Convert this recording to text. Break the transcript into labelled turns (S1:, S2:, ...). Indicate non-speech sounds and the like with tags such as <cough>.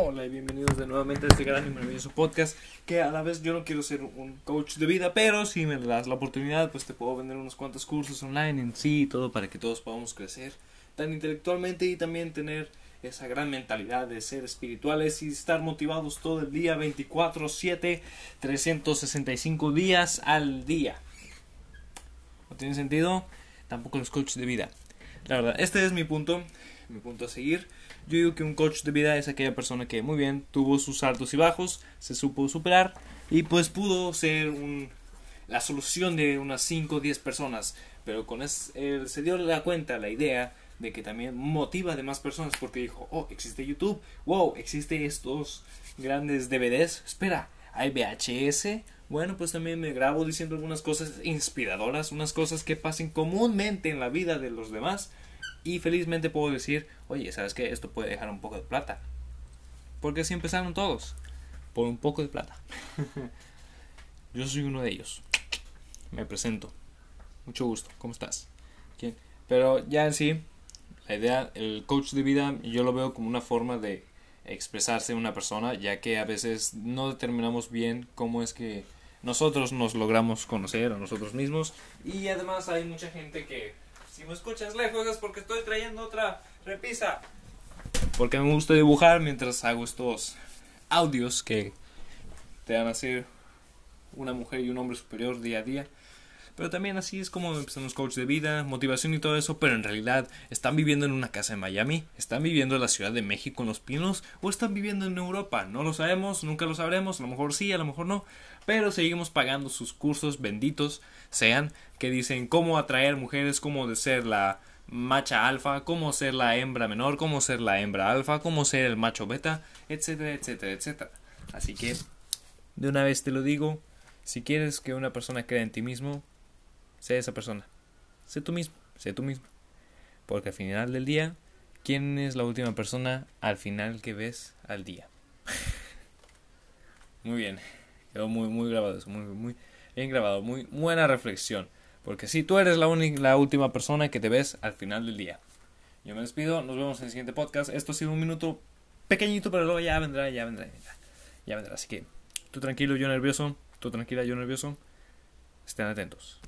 S1: Hola y bienvenidos de nuevamente a este gran y maravilloso podcast que a la vez yo no quiero ser un coach de vida, pero si me das la oportunidad pues te puedo vender unos cuantos cursos online en sí y todo para que todos podamos crecer tan intelectualmente y también tener esa gran mentalidad de ser espirituales y estar motivados todo el día 24/7 365 días al día. ¿No tiene sentido? Tampoco los coaches de vida. La verdad, este es mi punto, mi punto a seguir. Yo digo que un coach de vida es aquella persona que muy bien tuvo sus altos y bajos, se supo superar y pues pudo ser un, la solución de unas 5 o 10 personas. Pero con eso se dio la cuenta, la idea de que también motiva a demás personas porque dijo, oh, existe YouTube, wow, existe estos grandes DVDs, espera, hay VHS, bueno, pues también me grabo diciendo algunas cosas inspiradoras, unas cosas que pasen comúnmente en la vida de los demás y felizmente puedo decir, oye, ¿sabes qué? Esto puede dejar un poco de plata. Porque así empezaron todos, por un poco de plata. <laughs> Yo soy uno de ellos. Me presento. Mucho gusto. ¿Cómo estás? ¿Quién? Pero ya en sí, la idea, el coach de vida, yo lo veo como una forma de expresarse una persona, ya que a veces no determinamos bien cómo es que nosotros nos logramos conocer a nosotros mismos. Y además hay mucha gente que si me escuchas lejos es porque estoy trayendo otra repisa. Porque me gusta dibujar mientras hago estos audios que te van a hacer una mujer y un hombre superior día a día. Pero también así es como empiezan los coaches de vida, motivación y todo eso, pero en realidad están viviendo en una casa en Miami, están viviendo en la Ciudad de México en Los Pinos o están viviendo en Europa. No lo sabemos, nunca lo sabremos, a lo mejor sí, a lo mejor no, pero seguimos pagando sus cursos benditos, sean que dicen cómo atraer mujeres, cómo ser la macha alfa, cómo ser la hembra menor, cómo ser la hembra alfa, cómo ser el macho beta, etcétera, etcétera, etcétera. Así que, de una vez te lo digo, si quieres que una persona crea en ti mismo, Sé esa persona. Sé tú mismo, sé tú mismo. Porque al final del día, ¿quién es la última persona al final que ves al día? <laughs> muy bien. Quedó muy, muy grabado eso, muy, muy bien grabado, muy buena reflexión. Porque si tú eres la, la última persona que te ves al final del día. Yo me despido, nos vemos en el siguiente podcast. Esto ha sido un minuto pequeñito, pero luego ya vendrá, ya vendrá, ya, ya vendrá. Así que tú tranquilo, yo nervioso, tú tranquila, yo nervioso. Estén atentos.